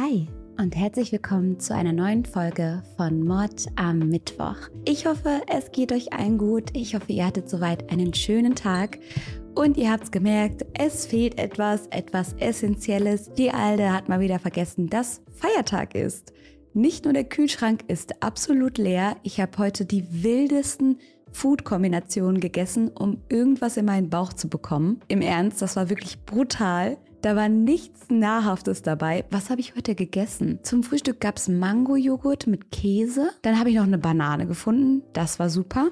Hi und herzlich willkommen zu einer neuen Folge von Mord am Mittwoch. Ich hoffe, es geht euch allen gut. Ich hoffe, ihr hattet soweit einen schönen Tag. Und ihr habt es gemerkt, es fehlt etwas, etwas Essentielles. Die Alde hat mal wieder vergessen, dass Feiertag ist. Nicht nur der Kühlschrank ist absolut leer, ich habe heute die wildesten Food-Kombinationen gegessen, um irgendwas in meinen Bauch zu bekommen. Im Ernst, das war wirklich brutal. Da war nichts Nahrhaftes dabei. Was habe ich heute gegessen? Zum Frühstück gab es Mango-Joghurt mit Käse. Dann habe ich noch eine Banane gefunden. Das war super.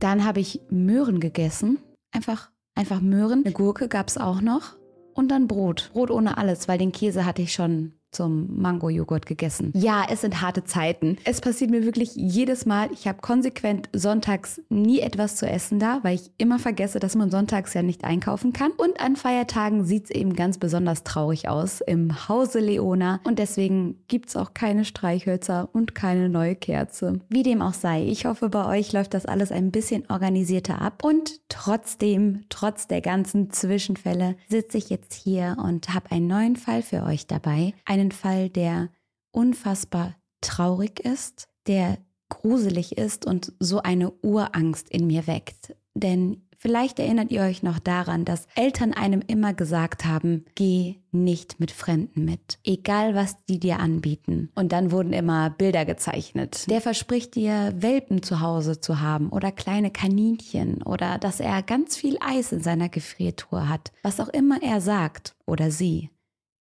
Dann habe ich Möhren gegessen. Einfach, einfach Möhren. Eine Gurke gab es auch noch. Und dann Brot. Brot ohne alles, weil den Käse hatte ich schon zum Mango-Joghurt gegessen. Ja, es sind harte Zeiten. Es passiert mir wirklich jedes Mal. Ich habe konsequent sonntags nie etwas zu essen da, weil ich immer vergesse, dass man sonntags ja nicht einkaufen kann. Und an Feiertagen sieht es eben ganz besonders traurig aus im Hause Leona. Und deswegen gibt es auch keine Streichhölzer und keine neue Kerze. Wie dem auch sei, ich hoffe, bei euch läuft das alles ein bisschen organisierter ab. Und trotzdem, trotz der ganzen Zwischenfälle, sitze ich jetzt hier und habe einen neuen Fall für euch dabei. Eine einen Fall, der unfassbar traurig ist, der gruselig ist und so eine Urangst in mir weckt. Denn Vielleicht erinnert ihr euch noch daran, dass Eltern einem immer gesagt haben, geh nicht mit Fremden mit, egal was die dir anbieten. Und dann wurden immer Bilder gezeichnet. Der verspricht dir, Welpen zu Hause zu haben oder kleine Kaninchen oder dass er ganz viel Eis in seiner Gefriertruhe hat. Was auch immer er sagt oder sie.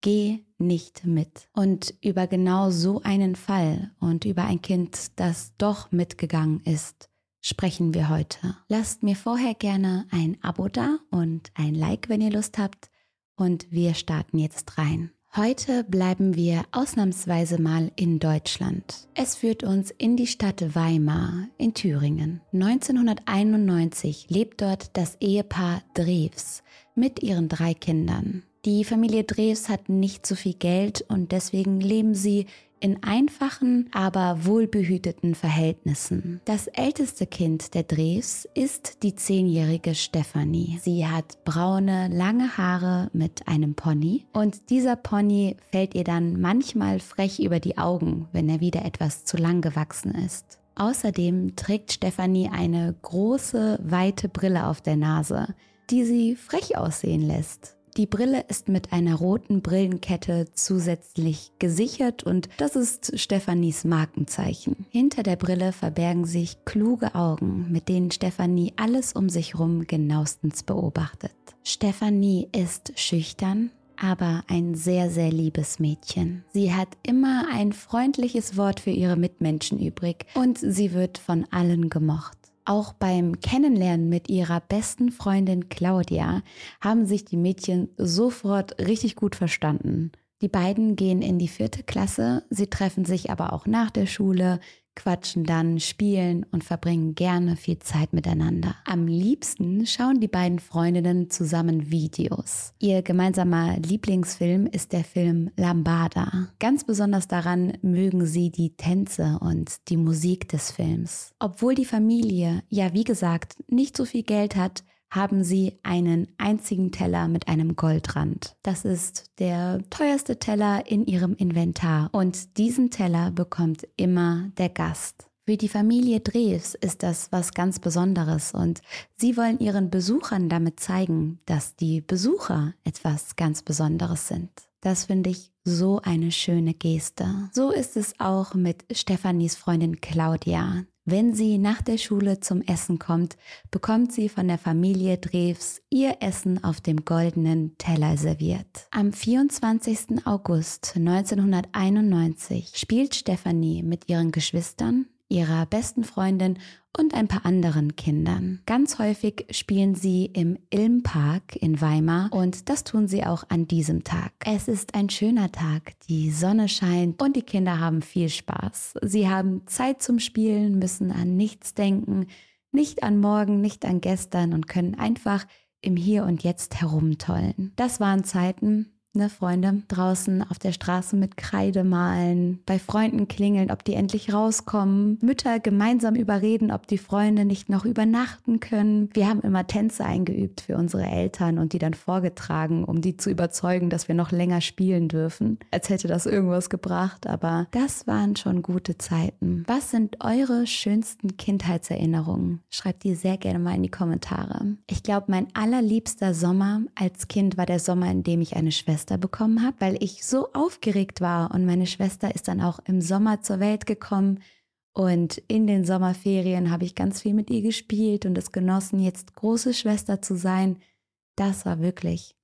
Geh nicht mit. Und über genau so einen Fall und über ein Kind, das doch mitgegangen ist, sprechen wir heute. Lasst mir vorher gerne ein Abo da und ein Like, wenn ihr Lust habt. Und wir starten jetzt rein. Heute bleiben wir ausnahmsweise mal in Deutschland. Es führt uns in die Stadt Weimar in Thüringen. 1991 lebt dort das Ehepaar Drews mit ihren drei Kindern. Die Familie Drews hat nicht so viel Geld und deswegen leben sie in einfachen, aber wohlbehüteten Verhältnissen. Das älteste Kind der Drews ist die zehnjährige Stephanie. Sie hat braune, lange Haare mit einem Pony und dieser Pony fällt ihr dann manchmal frech über die Augen, wenn er wieder etwas zu lang gewachsen ist. Außerdem trägt Stephanie eine große, weite Brille auf der Nase, die sie frech aussehen lässt. Die Brille ist mit einer roten Brillenkette zusätzlich gesichert und das ist Stephanies Markenzeichen. Hinter der Brille verbergen sich kluge Augen, mit denen Stephanie alles um sich herum genauestens beobachtet. Stephanie ist schüchtern, aber ein sehr, sehr liebes Mädchen. Sie hat immer ein freundliches Wort für ihre Mitmenschen übrig und sie wird von allen gemocht. Auch beim Kennenlernen mit ihrer besten Freundin Claudia haben sich die Mädchen sofort richtig gut verstanden. Die beiden gehen in die vierte Klasse, sie treffen sich aber auch nach der Schule, quatschen dann, spielen und verbringen gerne viel Zeit miteinander. Am liebsten schauen die beiden Freundinnen zusammen Videos. Ihr gemeinsamer Lieblingsfilm ist der Film Lambada. Ganz besonders daran mögen sie die Tänze und die Musik des Films. Obwohl die Familie, ja wie gesagt, nicht so viel Geld hat, haben sie einen einzigen Teller mit einem Goldrand. Das ist der teuerste Teller in ihrem Inventar und diesen Teller bekommt immer der Gast. Für die Familie Drews ist das was ganz Besonderes und sie wollen ihren Besuchern damit zeigen, dass die Besucher etwas ganz Besonderes sind. Das finde ich so eine schöne Geste. So ist es auch mit Stefanis Freundin Claudia. Wenn sie nach der Schule zum Essen kommt, bekommt sie von der Familie Drews ihr Essen auf dem goldenen Teller serviert. Am 24. August 1991 spielt Stephanie mit ihren Geschwistern, ihrer besten Freundin und ein paar anderen Kindern. Ganz häufig spielen sie im Ilmpark in Weimar und das tun sie auch an diesem Tag. Es ist ein schöner Tag, die Sonne scheint und die Kinder haben viel Spaß. Sie haben Zeit zum Spielen, müssen an nichts denken, nicht an morgen, nicht an gestern und können einfach im Hier und Jetzt herumtollen. Das waren Zeiten, ne, Freunde draußen auf der Straße mit Kreide malen, bei Freunden klingeln, ob die endlich rauskommen, Mütter gemeinsam überreden, ob die Freunde nicht noch übernachten können. Wir haben immer Tänze eingeübt für unsere Eltern und die dann vorgetragen, um die zu überzeugen, dass wir noch länger spielen dürfen, als hätte das irgendwas gebracht. Aber das waren schon gute Zeiten. Was sind eure schönsten Kindheitserinnerungen? Schreibt die sehr gerne mal in die Kommentare. Ich glaube, mein allerliebster Sommer als Kind war der Sommer, in dem ich eine Schwester Schwester bekommen habe, weil ich so aufgeregt war. Und meine Schwester ist dann auch im Sommer zur Welt gekommen. Und in den Sommerferien habe ich ganz viel mit ihr gespielt und es genossen, jetzt große Schwester zu sein. Das war wirklich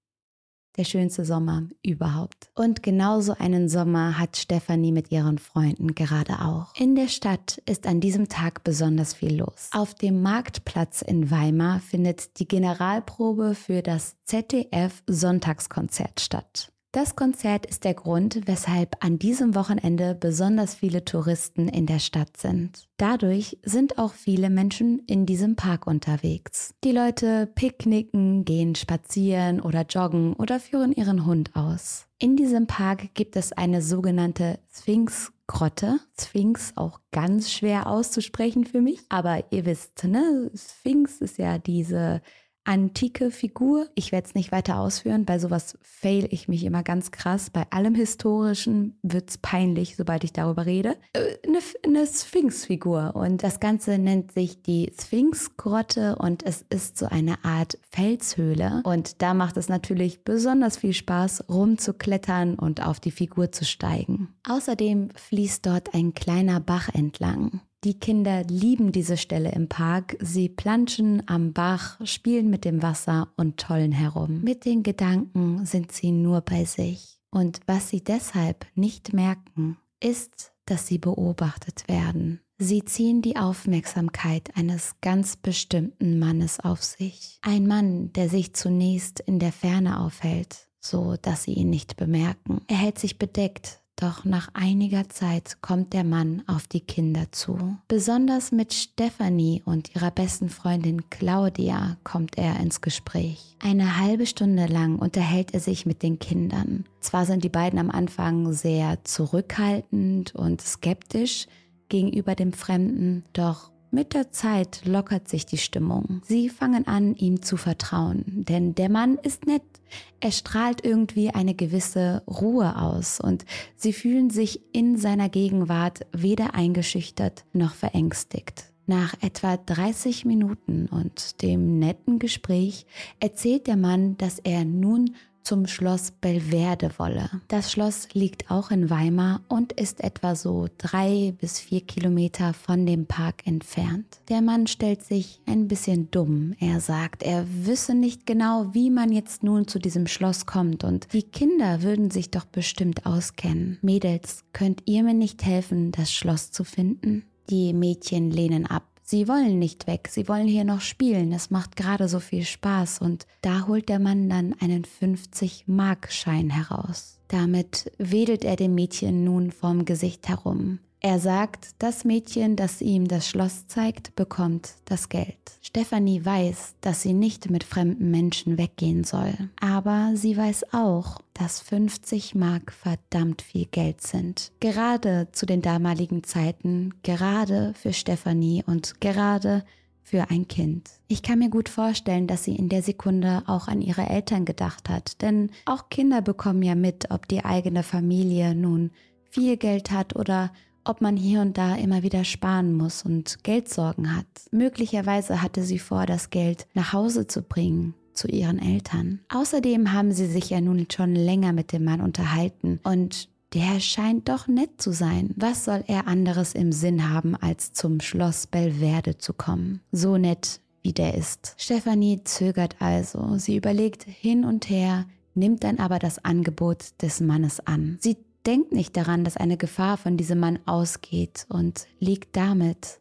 der schönste Sommer überhaupt. Und genauso einen Sommer hat Stefanie mit ihren Freunden gerade auch. In der Stadt ist an diesem Tag besonders viel los. Auf dem Marktplatz in Weimar findet die Generalprobe für das ZDF Sonntagskonzert statt. Das Konzert ist der Grund, weshalb an diesem Wochenende besonders viele Touristen in der Stadt sind. Dadurch sind auch viele Menschen in diesem Park unterwegs. Die Leute picknicken, gehen spazieren oder joggen oder führen ihren Hund aus. In diesem Park gibt es eine sogenannte Sphinx-Grotte. Sphinx auch ganz schwer auszusprechen für mich, aber ihr wisst, ne? Sphinx ist ja diese antike Figur. Ich werde es nicht weiter ausführen. Bei sowas fail ich mich immer ganz krass. Bei allem Historischen wird es peinlich, sobald ich darüber rede. Äh, eine, eine Sphinx-Figur. Und das Ganze nennt sich die Sphinx-Grotte und es ist so eine Art Felshöhle. Und da macht es natürlich besonders viel Spaß, rumzuklettern und auf die Figur zu steigen. Außerdem fließt dort ein kleiner Bach entlang. Die Kinder lieben diese Stelle im Park. Sie planschen am Bach, spielen mit dem Wasser und tollen herum. Mit den Gedanken sind sie nur bei sich. Und was sie deshalb nicht merken, ist, dass sie beobachtet werden. Sie ziehen die Aufmerksamkeit eines ganz bestimmten Mannes auf sich. Ein Mann, der sich zunächst in der Ferne aufhält, so dass sie ihn nicht bemerken. Er hält sich bedeckt, doch nach einiger Zeit kommt der Mann auf die Kinder zu. Besonders mit Stephanie und ihrer besten Freundin Claudia kommt er ins Gespräch. Eine halbe Stunde lang unterhält er sich mit den Kindern. Zwar sind die beiden am Anfang sehr zurückhaltend und skeptisch gegenüber dem Fremden, doch mit der Zeit lockert sich die Stimmung. Sie fangen an, ihm zu vertrauen, denn der Mann ist nett. Er strahlt irgendwie eine gewisse Ruhe aus und sie fühlen sich in seiner Gegenwart weder eingeschüchtert noch verängstigt. Nach etwa 30 Minuten und dem netten Gespräch erzählt der Mann, dass er nun zum Schloss Belverde wolle. Das Schloss liegt auch in Weimar und ist etwa so drei bis vier Kilometer von dem Park entfernt. Der Mann stellt sich ein bisschen dumm. Er sagt, er wisse nicht genau, wie man jetzt nun zu diesem Schloss kommt und die Kinder würden sich doch bestimmt auskennen. Mädels, könnt ihr mir nicht helfen, das Schloss zu finden? Die Mädchen lehnen ab. Sie wollen nicht weg, sie wollen hier noch spielen, es macht gerade so viel Spaß und da holt der Mann dann einen 50-Mark-Schein heraus. Damit wedelt er dem Mädchen nun vorm Gesicht herum. Er sagt, das Mädchen, das ihm das Schloss zeigt, bekommt das Geld. Stefanie weiß, dass sie nicht mit fremden Menschen weggehen soll. Aber sie weiß auch, dass 50 Mark verdammt viel Geld sind. Gerade zu den damaligen Zeiten, gerade für Stefanie und gerade für ein Kind. Ich kann mir gut vorstellen, dass sie in der Sekunde auch an ihre Eltern gedacht hat, denn auch Kinder bekommen ja mit, ob die eigene Familie nun viel Geld hat oder ob man hier und da immer wieder sparen muss und Geldsorgen hat. Möglicherweise hatte sie vor, das Geld nach Hause zu bringen zu ihren Eltern. Außerdem haben sie sich ja nun schon länger mit dem Mann unterhalten und der scheint doch nett zu sein. Was soll er anderes im Sinn haben, als zum Schloss Belverde zu kommen? So nett, wie der ist. Stefanie zögert also. Sie überlegt hin und her, nimmt dann aber das Angebot des Mannes an. Sie denkt nicht daran, dass eine Gefahr von diesem Mann ausgeht und liegt damit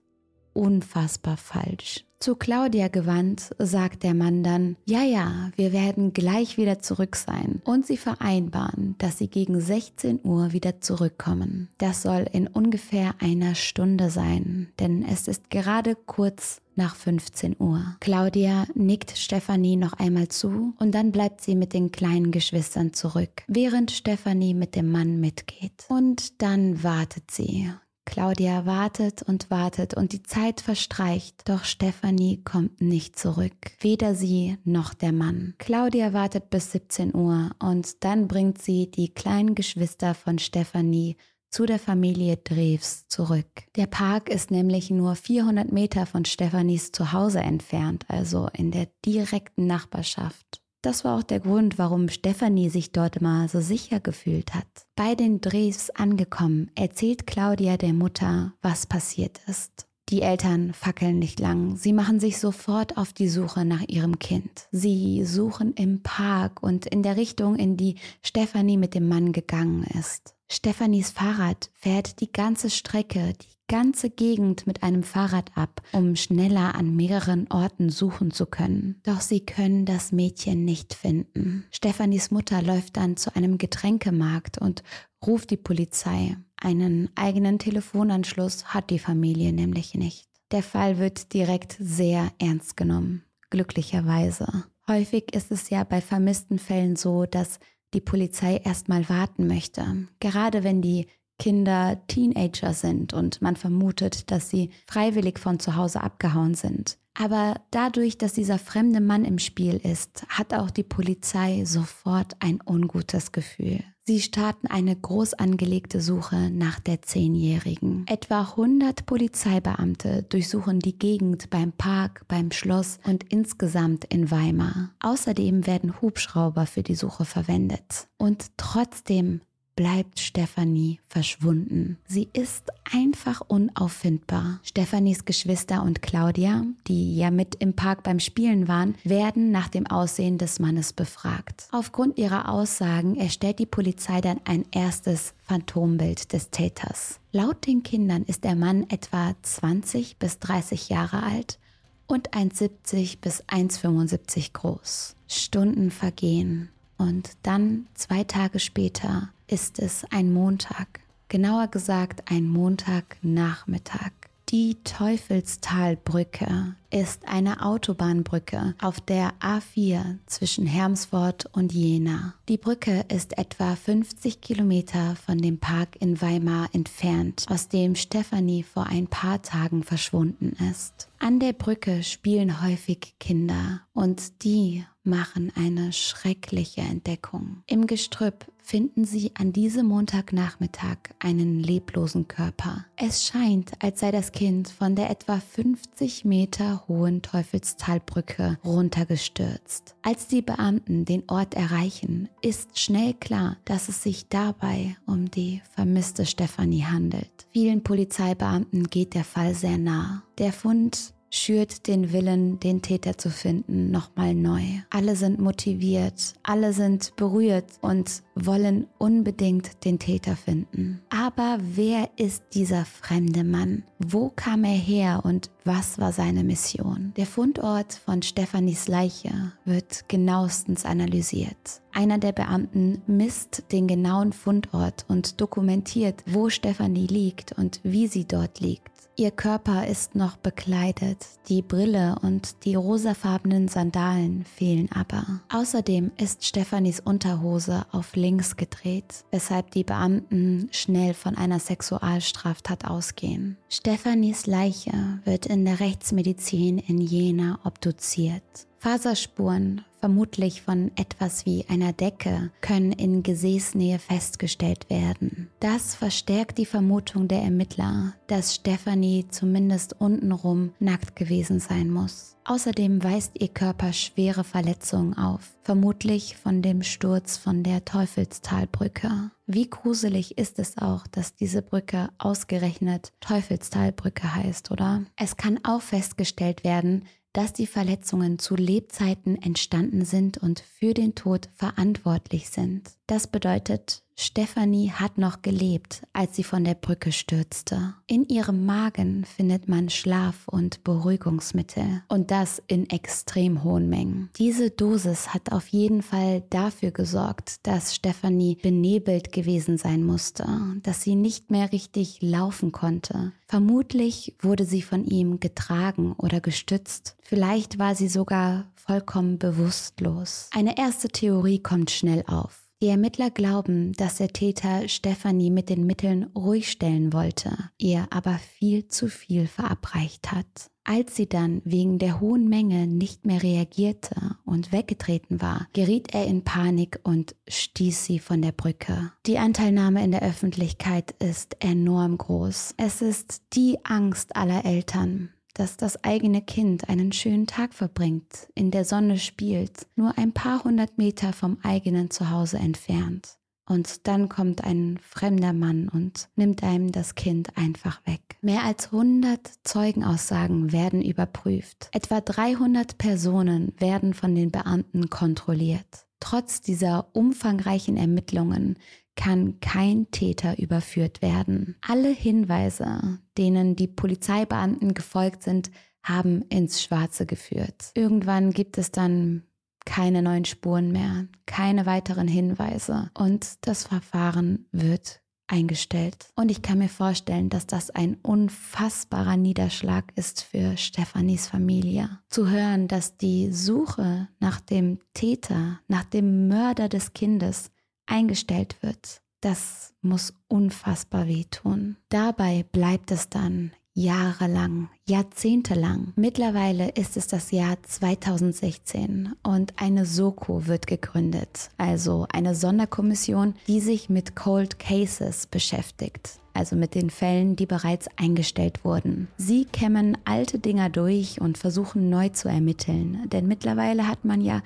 unfassbar falsch. Zu Claudia gewandt, sagt der Mann dann, ja, ja, wir werden gleich wieder zurück sein. Und sie vereinbaren, dass sie gegen 16 Uhr wieder zurückkommen. Das soll in ungefähr einer Stunde sein, denn es ist gerade kurz nach 15 Uhr. Claudia nickt Stefanie noch einmal zu und dann bleibt sie mit den kleinen Geschwistern zurück, während Stefanie mit dem Mann mitgeht. Und dann wartet sie. Claudia wartet und wartet und die Zeit verstreicht, doch Stefanie kommt nicht zurück. Weder sie noch der Mann. Claudia wartet bis 17 Uhr und dann bringt sie die kleinen Geschwister von Stefanie zu der Familie Drews zurück. Der Park ist nämlich nur 400 Meter von Stefanis Zuhause entfernt, also in der direkten Nachbarschaft. Das war auch der Grund, warum Stefanie sich dort immer so sicher gefühlt hat. Bei den Drews angekommen, erzählt Claudia der Mutter, was passiert ist. Die Eltern fackeln nicht lang. Sie machen sich sofort auf die Suche nach ihrem Kind. Sie suchen im Park und in der Richtung, in die Stefanie mit dem Mann gegangen ist. Stefanis Fahrrad fährt die ganze Strecke, die ganze Gegend mit einem Fahrrad ab, um schneller an mehreren Orten suchen zu können. Doch sie können das Mädchen nicht finden. Stefanis Mutter läuft dann zu einem Getränkemarkt und ruft die Polizei. Einen eigenen Telefonanschluss hat die Familie nämlich nicht. Der Fall wird direkt sehr ernst genommen, glücklicherweise. Häufig ist es ja bei vermissten Fällen so, dass die Polizei erstmal warten möchte. Gerade wenn die Kinder Teenager sind und man vermutet, dass sie freiwillig von zu Hause abgehauen sind. Aber dadurch, dass dieser fremde Mann im Spiel ist, hat auch die Polizei sofort ein ungutes Gefühl. Sie starten eine groß angelegte Suche nach der Zehnjährigen. Etwa 100 Polizeibeamte durchsuchen die Gegend beim Park, beim Schloss und insgesamt in Weimar. Außerdem werden Hubschrauber für die Suche verwendet. Und trotzdem bleibt Stefanie verschwunden. Sie ist einfach unauffindbar. Stefanis Geschwister und Claudia, die ja mit im Park beim Spielen waren, werden nach dem Aussehen des Mannes befragt. Aufgrund ihrer Aussagen erstellt die Polizei dann ein erstes Phantombild des Täters. Laut den Kindern ist der Mann etwa 20 bis 30 Jahre alt und 1,70 bis 1,75 groß. Stunden vergehen und dann zwei Tage später ist es ein Montag, genauer gesagt ein Montagnachmittag. Die Teufelstalbrücke ist eine Autobahnbrücke auf der A4 zwischen Hermsfort und Jena. Die Brücke ist etwa 50 Kilometer von dem Park in Weimar entfernt, aus dem Stefanie vor ein paar Tagen verschwunden ist. An der Brücke spielen häufig Kinder und die machen eine schreckliche Entdeckung. Im Gestrüpp finden sie an diesem Montagnachmittag einen leblosen Körper. Es scheint, als sei das Kind von der etwa 50 Meter hohen Teufelstalbrücke runtergestürzt. Als die Beamten den Ort erreichen, ist schnell klar, dass es sich dabei um die vermisste Stefanie handelt. Vielen Polizeibeamten geht der Fall sehr nah. Der Fund schürt den Willen, den Täter zu finden, nochmal neu. Alle sind motiviert, alle sind berührt und wollen unbedingt den Täter finden. Aber wer ist dieser fremde Mann? Wo kam er her und was war seine Mission? Der Fundort von Stefanis Leiche wird genauestens analysiert. Einer der Beamten misst den genauen Fundort und dokumentiert, wo Stefanie liegt und wie sie dort liegt. Ihr Körper ist noch bekleidet, die Brille und die rosafarbenen Sandalen fehlen aber. Außerdem ist Stefanis Unterhose auf links gedreht, weshalb die Beamten schnell von einer Sexualstraftat ausgehen. Stefanis Leiche wird in der Rechtsmedizin in Jena obduziert. Faserspuren, vermutlich von etwas wie einer Decke, können in Gesäßnähe festgestellt werden. Das verstärkt die Vermutung der Ermittler, dass Stephanie zumindest untenrum nackt gewesen sein muss. Außerdem weist ihr Körper schwere Verletzungen auf, vermutlich von dem Sturz von der Teufelstalbrücke. Wie gruselig ist es auch, dass diese Brücke ausgerechnet Teufelstalbrücke heißt, oder? Es kann auch festgestellt werden, dass die Verletzungen zu Lebzeiten entstanden sind und für den Tod verantwortlich sind. Das bedeutet, Stephanie hat noch gelebt, als sie von der Brücke stürzte. In ihrem Magen findet man Schlaf- und Beruhigungsmittel und das in extrem hohen Mengen. Diese Dosis hat auf jeden Fall dafür gesorgt, dass Stephanie benebelt gewesen sein musste, dass sie nicht mehr richtig laufen konnte. Vermutlich wurde sie von ihm getragen oder gestützt. Vielleicht war sie sogar vollkommen bewusstlos. Eine erste Theorie kommt schnell auf. Die Ermittler glauben, dass der Täter Stephanie mit den Mitteln ruhig stellen wollte, ihr aber viel zu viel verabreicht hat. Als sie dann wegen der hohen Menge nicht mehr reagierte und weggetreten war, geriet er in Panik und stieß sie von der Brücke. Die Anteilnahme in der Öffentlichkeit ist enorm groß. Es ist die Angst aller Eltern, dass das eigene Kind einen schönen Tag verbringt, in der Sonne spielt, nur ein paar hundert Meter vom eigenen Zuhause entfernt. Und dann kommt ein fremder Mann und nimmt einem das Kind einfach weg. Mehr als 100 Zeugenaussagen werden überprüft. Etwa 300 Personen werden von den Beamten kontrolliert. Trotz dieser umfangreichen Ermittlungen kann kein Täter überführt werden. Alle Hinweise, denen die Polizeibeamten gefolgt sind, haben ins Schwarze geführt. Irgendwann gibt es dann keine neuen Spuren mehr, keine weiteren Hinweise und das Verfahren wird eingestellt. Und ich kann mir vorstellen, dass das ein unfassbarer Niederschlag ist für Stefanis Familie. Zu hören, dass die Suche nach dem Täter, nach dem Mörder des Kindes eingestellt wird, das muss unfassbar wehtun. Dabei bleibt es dann jahrelang, jahrzehntelang. Mittlerweile ist es das Jahr 2016 und eine Soko wird gegründet, also eine Sonderkommission, die sich mit Cold Cases beschäftigt also mit den Fällen, die bereits eingestellt wurden. Sie kämmen alte Dinger durch und versuchen neu zu ermitteln, denn mittlerweile hat man ja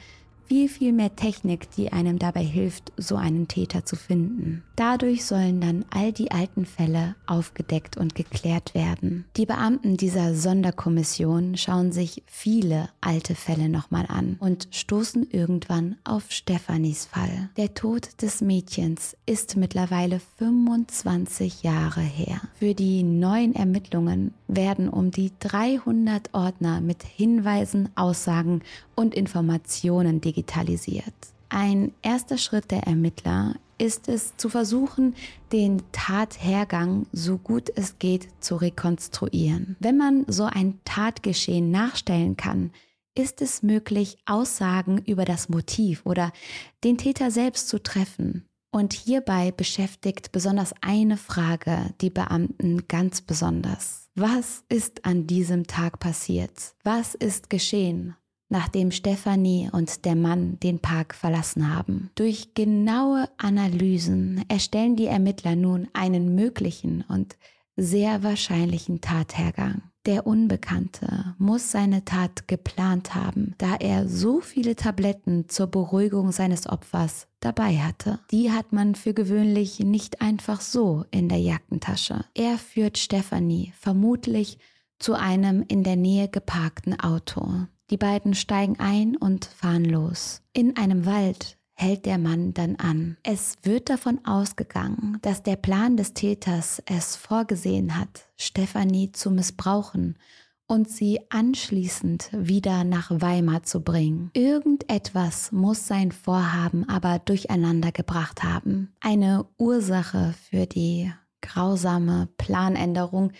viel, viel mehr Technik, die einem dabei hilft, so einen Täter zu finden. Dadurch sollen dann all die alten Fälle aufgedeckt und geklärt werden. Die Beamten dieser Sonderkommission schauen sich viele alte Fälle nochmal an und stoßen irgendwann auf Stefanis Fall. Der Tod des Mädchens ist mittlerweile 25 Jahre her. Für die neuen Ermittlungen werden um die 300 Ordner mit Hinweisen, Aussagen und Informationen digitalisiert. Ein erster Schritt der Ermittler ist es zu versuchen, den Tathergang so gut es geht zu rekonstruieren. Wenn man so ein Tatgeschehen nachstellen kann, ist es möglich, Aussagen über das Motiv oder den Täter selbst zu treffen. Und hierbei beschäftigt besonders eine Frage die Beamten ganz besonders. Was ist an diesem Tag passiert? Was ist geschehen? Nachdem Stefanie und der Mann den Park verlassen haben. Durch genaue Analysen erstellen die Ermittler nun einen möglichen und sehr wahrscheinlichen Tathergang. Der Unbekannte muss seine Tat geplant haben, da er so viele Tabletten zur Beruhigung seines Opfers dabei hatte. Die hat man für gewöhnlich nicht einfach so in der Jackentasche. Er führt Stephanie vermutlich zu einem in der Nähe geparkten Auto. Die beiden steigen ein und fahren los. In einem Wald hält der Mann dann an. Es wird davon ausgegangen, dass der Plan des Täters es vorgesehen hat, Stefanie zu missbrauchen und sie anschließend wieder nach Weimar zu bringen. Irgendetwas muss sein Vorhaben aber durcheinander gebracht haben. Eine Ursache für die grausame Planänderung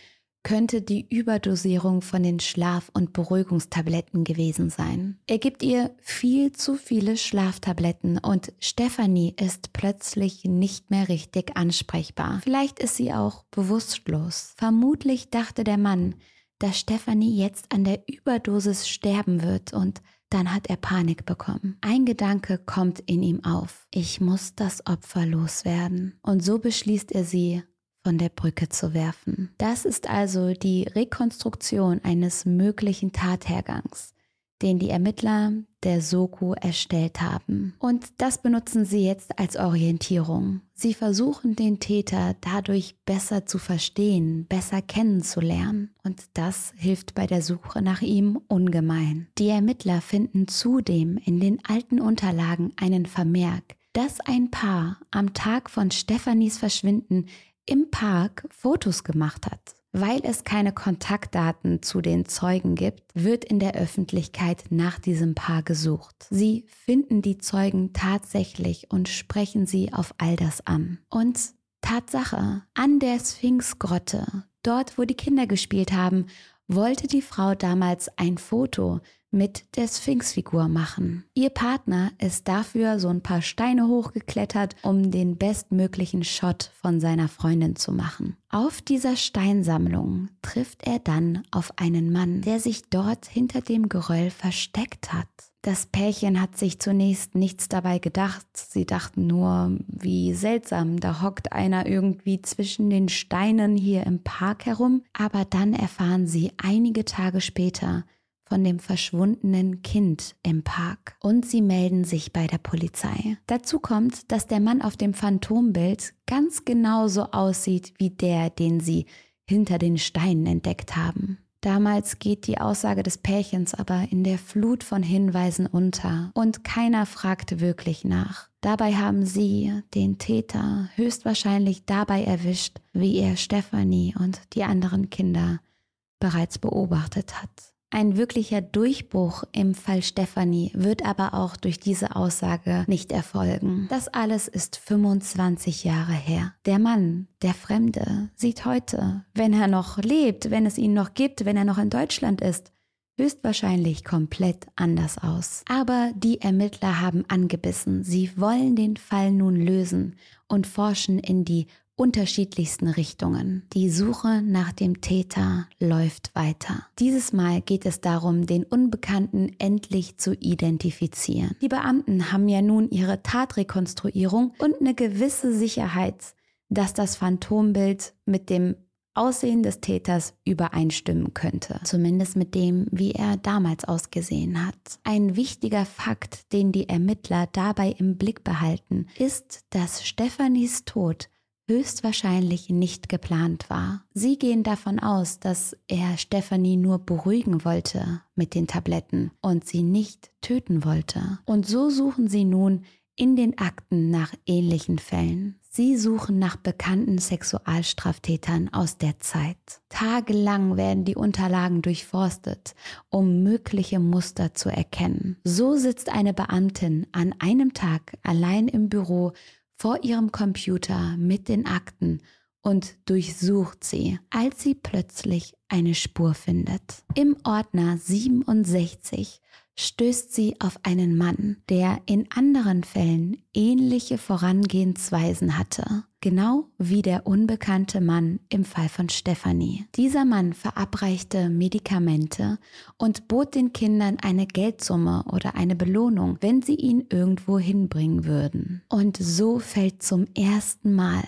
könnte die Überdosierung von den Schlaf- und Beruhigungstabletten gewesen sein. Er gibt ihr viel zu viele Schlaftabletten und Stephanie ist plötzlich nicht mehr richtig ansprechbar. Vielleicht ist sie auch bewusstlos. Vermutlich dachte der Mann, dass Stephanie jetzt an der Überdosis sterben wird und dann hat er Panik bekommen. Ein Gedanke kommt in ihm auf. Ich muss das Opfer loswerden. Und so beschließt er sie, von der Brücke zu werfen. Das ist also die Rekonstruktion eines möglichen Tathergangs, den die Ermittler der Soko erstellt haben. Und das benutzen sie jetzt als Orientierung. Sie versuchen den Täter dadurch besser zu verstehen, besser kennenzulernen. Und das hilft bei der Suche nach ihm ungemein. Die Ermittler finden zudem in den alten Unterlagen einen Vermerk, dass ein Paar am Tag von Stephanies Verschwinden im Park Fotos gemacht hat. Weil es keine Kontaktdaten zu den Zeugen gibt, wird in der Öffentlichkeit nach diesem Paar gesucht. Sie finden die Zeugen tatsächlich und sprechen sie auf all das an. Und Tatsache, an der Sphinxgrotte, dort wo die Kinder gespielt haben, wollte die Frau damals ein Foto mit der Sphinxfigur machen. Ihr Partner ist dafür so ein paar Steine hochgeklettert, um den bestmöglichen Shot von seiner Freundin zu machen. Auf dieser Steinsammlung trifft er dann auf einen Mann, der sich dort hinter dem Geröll versteckt hat. Das Pärchen hat sich zunächst nichts dabei gedacht. Sie dachten nur, wie seltsam, da hockt einer irgendwie zwischen den Steinen hier im Park herum. Aber dann erfahren sie einige Tage später, von dem verschwundenen Kind im Park und sie melden sich bei der Polizei. Dazu kommt, dass der Mann auf dem Phantombild ganz genauso aussieht wie der, den sie hinter den Steinen entdeckt haben. Damals geht die Aussage des Pärchens aber in der Flut von Hinweisen unter und keiner fragt wirklich nach. Dabei haben sie den Täter höchstwahrscheinlich dabei erwischt, wie er Stephanie und die anderen Kinder bereits beobachtet hat. Ein wirklicher Durchbruch im Fall Stefanie wird aber auch durch diese Aussage nicht erfolgen. Das alles ist 25 Jahre her. Der Mann, der Fremde, sieht heute, wenn er noch lebt, wenn es ihn noch gibt, wenn er noch in Deutschland ist, höchstwahrscheinlich komplett anders aus. Aber die Ermittler haben angebissen. Sie wollen den Fall nun lösen und forschen in die unterschiedlichsten Richtungen. Die Suche nach dem Täter läuft weiter. Dieses Mal geht es darum, den Unbekannten endlich zu identifizieren. Die Beamten haben ja nun ihre Tatrekonstruierung und eine gewisse Sicherheit, dass das Phantombild mit dem Aussehen des Täters übereinstimmen könnte. Zumindest mit dem, wie er damals ausgesehen hat. Ein wichtiger Fakt, den die Ermittler dabei im Blick behalten, ist, dass Stephanies Tod höchstwahrscheinlich nicht geplant war. Sie gehen davon aus, dass er Stephanie nur beruhigen wollte mit den Tabletten und sie nicht töten wollte. Und so suchen sie nun in den Akten nach ähnlichen Fällen. Sie suchen nach bekannten Sexualstraftätern aus der Zeit. Tagelang werden die Unterlagen durchforstet, um mögliche Muster zu erkennen. So sitzt eine Beamtin an einem Tag allein im Büro vor ihrem Computer mit den Akten und durchsucht sie, als sie plötzlich eine Spur findet. Im Ordner 67 stößt sie auf einen Mann, der in anderen Fällen ähnliche Vorangehensweisen hatte, genau wie der unbekannte Mann im Fall von Stephanie. Dieser Mann verabreichte Medikamente und bot den Kindern eine Geldsumme oder eine Belohnung, wenn sie ihn irgendwo hinbringen würden. Und so fällt zum ersten Mal,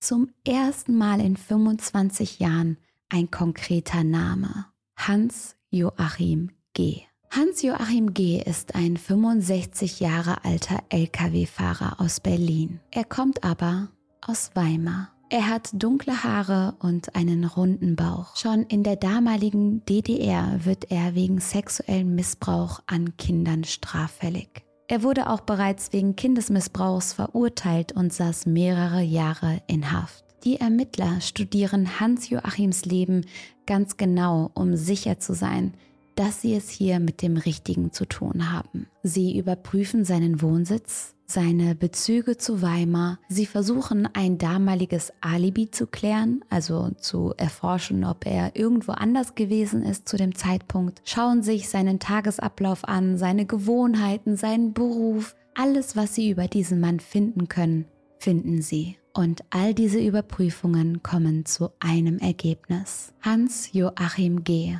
zum ersten Mal in 25 Jahren ein konkreter Name. Hans Joachim G. Hans-Joachim G. ist ein 65 Jahre alter Lkw-Fahrer aus Berlin. Er kommt aber aus Weimar. Er hat dunkle Haare und einen runden Bauch. Schon in der damaligen DDR wird er wegen sexuellem Missbrauch an Kindern straffällig. Er wurde auch bereits wegen Kindesmissbrauchs verurteilt und saß mehrere Jahre in Haft. Die Ermittler studieren Hans-Joachims Leben ganz genau, um sicher zu sein, dass sie es hier mit dem Richtigen zu tun haben. Sie überprüfen seinen Wohnsitz, seine Bezüge zu Weimar. Sie versuchen ein damaliges Alibi zu klären, also zu erforschen, ob er irgendwo anders gewesen ist zu dem Zeitpunkt. Schauen sich seinen Tagesablauf an, seine Gewohnheiten, seinen Beruf. Alles, was sie über diesen Mann finden können, finden sie. Und all diese Überprüfungen kommen zu einem Ergebnis. Hans Joachim G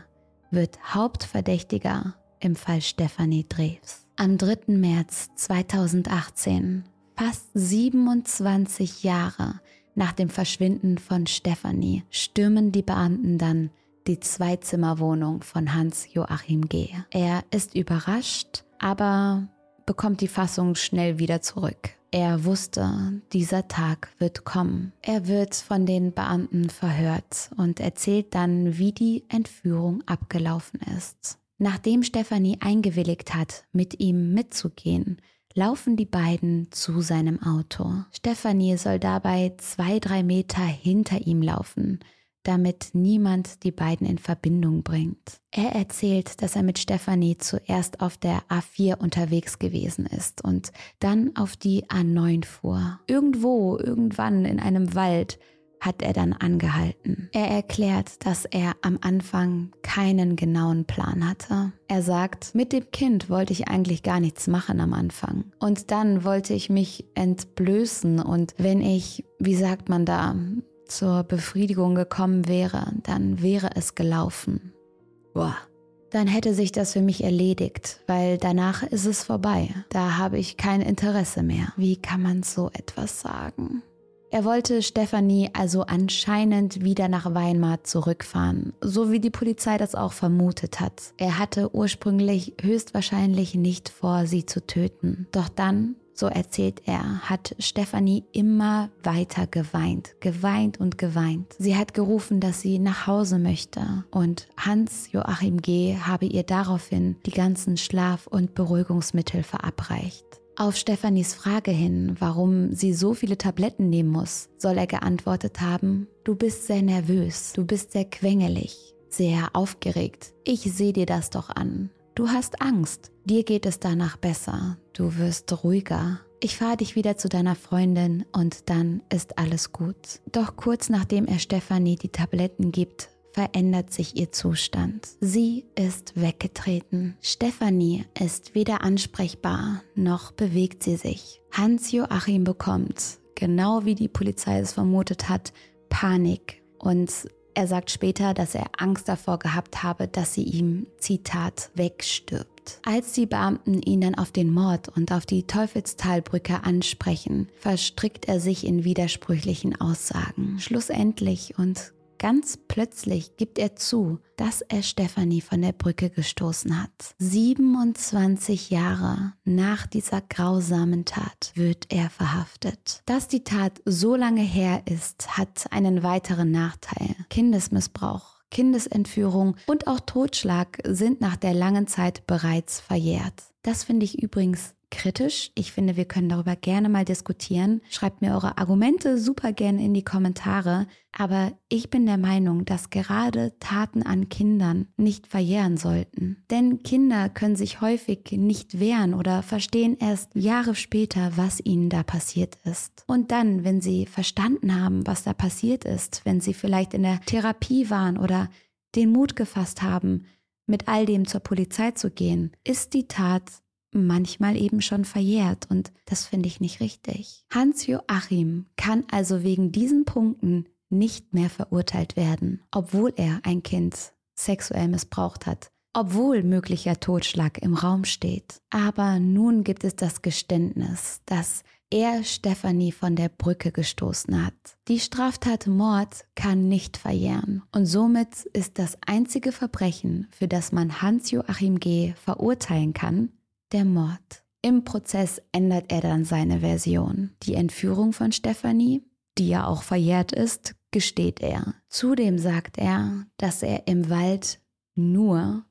wird Hauptverdächtiger im Fall Stephanie Drews. Am 3. März 2018, fast 27 Jahre nach dem Verschwinden von Stephanie, stürmen die Beamten dann die Zweizimmerwohnung von Hans Joachim G. Er ist überrascht, aber bekommt die Fassung schnell wieder zurück. Er wusste, dieser Tag wird kommen. Er wird von den Beamten verhört und erzählt dann, wie die Entführung abgelaufen ist. Nachdem Stefanie eingewilligt hat, mit ihm mitzugehen, laufen die beiden zu seinem Auto. Stefanie soll dabei zwei, drei Meter hinter ihm laufen, damit niemand die beiden in Verbindung bringt. Er erzählt, dass er mit Stefanie zuerst auf der A4 unterwegs gewesen ist und dann auf die A9 fuhr. Irgendwo, irgendwann in einem Wald hat er dann angehalten. Er erklärt, dass er am Anfang keinen genauen Plan hatte. Er sagt, mit dem Kind wollte ich eigentlich gar nichts machen am Anfang. Und dann wollte ich mich entblößen und wenn ich, wie sagt man da, zur Befriedigung gekommen wäre, dann wäre es gelaufen. Boah. Dann hätte sich das für mich erledigt, weil danach ist es vorbei. Da habe ich kein Interesse mehr. Wie kann man so etwas sagen? Er wollte Stefanie also anscheinend wieder nach Weimar zurückfahren, so wie die Polizei das auch vermutet hat. Er hatte ursprünglich höchstwahrscheinlich nicht vor, sie zu töten. Doch dann, so erzählt er, hat Stefanie immer weiter geweint, geweint und geweint. Sie hat gerufen, dass sie nach Hause möchte und Hans Joachim G. habe ihr daraufhin die ganzen Schlaf- und Beruhigungsmittel verabreicht. Auf Stefanis Frage hin, warum sie so viele Tabletten nehmen muss, soll er geantwortet haben, du bist sehr nervös, du bist sehr quengelig, sehr aufgeregt. Ich sehe dir das doch an. Du hast Angst, dir geht es danach besser, du wirst ruhiger. Ich fahre dich wieder zu deiner Freundin und dann ist alles gut. Doch kurz nachdem er Stefanie die Tabletten gibt, verändert sich ihr Zustand. Sie ist weggetreten. Stefanie ist weder ansprechbar noch bewegt sie sich. Hans Joachim bekommt, genau wie die Polizei es vermutet hat, Panik und er sagt später, dass er Angst davor gehabt habe, dass sie ihm, Zitat, wegstirbt. Als die Beamten ihn dann auf den Mord und auf die Teufelstalbrücke ansprechen, verstrickt er sich in widersprüchlichen Aussagen. Schlussendlich und Ganz plötzlich gibt er zu, dass er Stefanie von der Brücke gestoßen hat. 27 Jahre nach dieser grausamen Tat wird er verhaftet. Dass die Tat so lange her ist, hat einen weiteren Nachteil. Kindesmissbrauch. Kindesentführung und auch Totschlag sind nach der langen Zeit bereits verjährt. Das finde ich übrigens kritisch. Ich finde, wir können darüber gerne mal diskutieren. Schreibt mir eure Argumente super gerne in die Kommentare. Aber ich bin der Meinung, dass gerade Taten an Kindern nicht verjähren sollten. Denn Kinder können sich häufig nicht wehren oder verstehen erst Jahre später, was ihnen da passiert ist. Und dann, wenn sie verstanden haben, was da passiert ist, wenn sie vielleicht in der Therapie waren oder den Mut gefasst haben, mit all dem zur Polizei zu gehen, ist die Tat manchmal eben schon verjährt und das finde ich nicht richtig. Hans Joachim kann also wegen diesen Punkten nicht mehr verurteilt werden, obwohl er ein Kind sexuell missbraucht hat, obwohl möglicher Totschlag im Raum steht. Aber nun gibt es das Geständnis, dass er Stefanie von der Brücke gestoßen hat. Die Straftat Mord kann nicht verjähren und somit ist das einzige Verbrechen, für das man Hans-Joachim G. verurteilen kann, der Mord. Im Prozess ändert er dann seine Version. Die Entführung von Stephanie, die ja auch verjährt ist, gesteht er. Zudem sagt er, dass er im Wald nur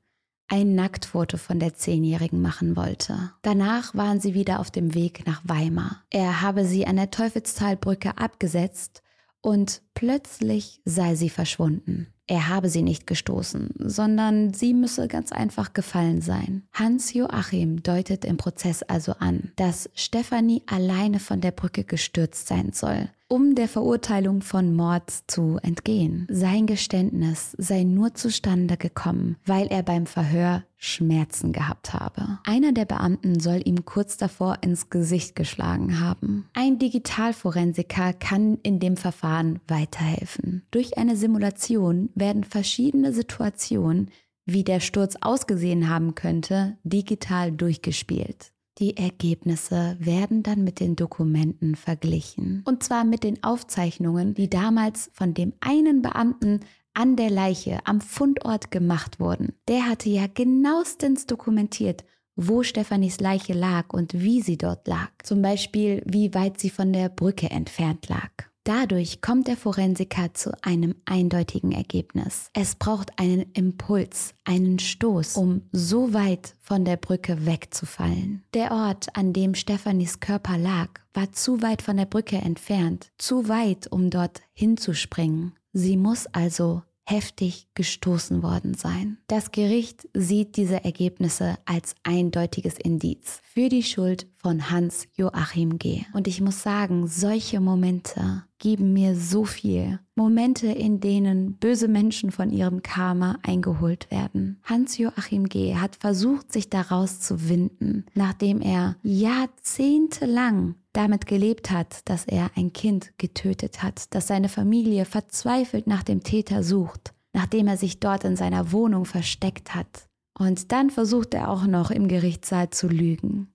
ein Nacktfoto von der Zehnjährigen machen wollte. Danach waren sie wieder auf dem Weg nach Weimar. Er habe sie an der Teufelstalbrücke abgesetzt und plötzlich sei sie verschwunden. Er habe sie nicht gestoßen, sondern sie müsse ganz einfach gefallen sein. Hans Joachim deutet im Prozess also an, dass Stefanie alleine von der Brücke gestürzt sein soll um der Verurteilung von Mord zu entgehen. Sein Geständnis sei nur zustande gekommen, weil er beim Verhör Schmerzen gehabt habe. Einer der Beamten soll ihm kurz davor ins Gesicht geschlagen haben. Ein Digitalforensiker kann in dem Verfahren weiterhelfen. Durch eine Simulation werden verschiedene Situationen, wie der Sturz ausgesehen haben könnte, digital durchgespielt. Die Ergebnisse werden dann mit den Dokumenten verglichen. Und zwar mit den Aufzeichnungen, die damals von dem einen Beamten an der Leiche am Fundort gemacht wurden. Der hatte ja genauestens dokumentiert, wo Stefanis Leiche lag und wie sie dort lag. Zum Beispiel, wie weit sie von der Brücke entfernt lag. Dadurch kommt der Forensiker zu einem eindeutigen Ergebnis. Es braucht einen Impuls, einen Stoß, um so weit von der Brücke wegzufallen. Der Ort, an dem Stefanis Körper lag, war zu weit von der Brücke entfernt, zu weit, um dort hinzuspringen. Sie muss also heftig gestoßen worden sein. Das Gericht sieht diese Ergebnisse als eindeutiges Indiz für die Schuld von Hans Joachim G. Und ich muss sagen, solche Momente geben mir so viel. Momente, in denen böse Menschen von ihrem Karma eingeholt werden. Hans Joachim G. hat versucht, sich daraus zu winden, nachdem er jahrzehntelang damit gelebt hat, dass er ein Kind getötet hat, dass seine Familie verzweifelt nach dem Täter sucht, nachdem er sich dort in seiner Wohnung versteckt hat. Und dann versucht er auch noch im Gerichtssaal zu lügen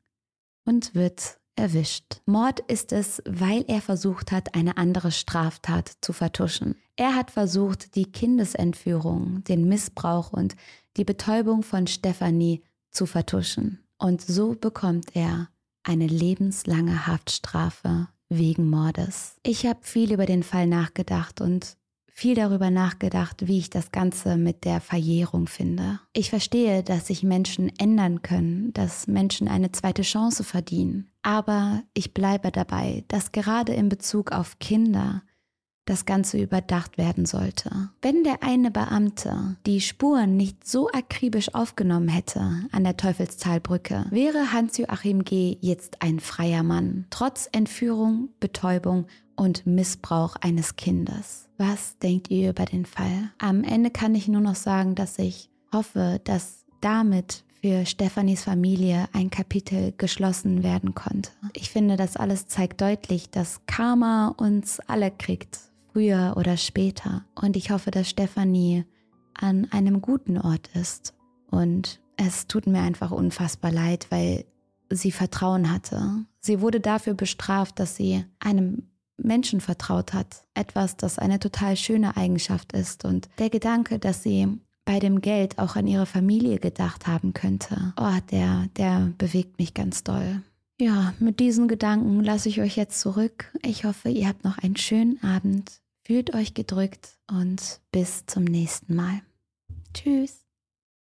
und wird erwischt. Mord ist es, weil er versucht hat, eine andere Straftat zu vertuschen. Er hat versucht, die Kindesentführung, den Missbrauch und die Betäubung von Stephanie zu vertuschen. Und so bekommt er eine lebenslange Haftstrafe wegen Mordes. Ich habe viel über den Fall nachgedacht und viel darüber nachgedacht, wie ich das Ganze mit der Verjährung finde. Ich verstehe, dass sich Menschen ändern können, dass Menschen eine zweite Chance verdienen. Aber ich bleibe dabei, dass gerade in Bezug auf Kinder das Ganze überdacht werden sollte. Wenn der eine Beamte die Spuren nicht so akribisch aufgenommen hätte an der Teufelstalbrücke, wäre Hans-Joachim G. jetzt ein freier Mann, trotz Entführung, Betäubung und Missbrauch eines Kindes. Was denkt ihr über den Fall? Am Ende kann ich nur noch sagen, dass ich hoffe, dass damit für Stefanis Familie ein Kapitel geschlossen werden konnte. Ich finde, das alles zeigt deutlich, dass Karma uns alle kriegt früher oder später. Und ich hoffe, dass Stefanie an einem guten Ort ist. Und es tut mir einfach unfassbar leid, weil sie Vertrauen hatte. Sie wurde dafür bestraft, dass sie einem Menschen vertraut hat. Etwas, das eine total schöne Eigenschaft ist. Und der Gedanke, dass sie bei dem Geld auch an ihre Familie gedacht haben könnte, oh, der, der bewegt mich ganz doll. Ja, mit diesen Gedanken lasse ich euch jetzt zurück. Ich hoffe, ihr habt noch einen schönen Abend. Fühlt euch gedrückt und bis zum nächsten Mal. Tschüss.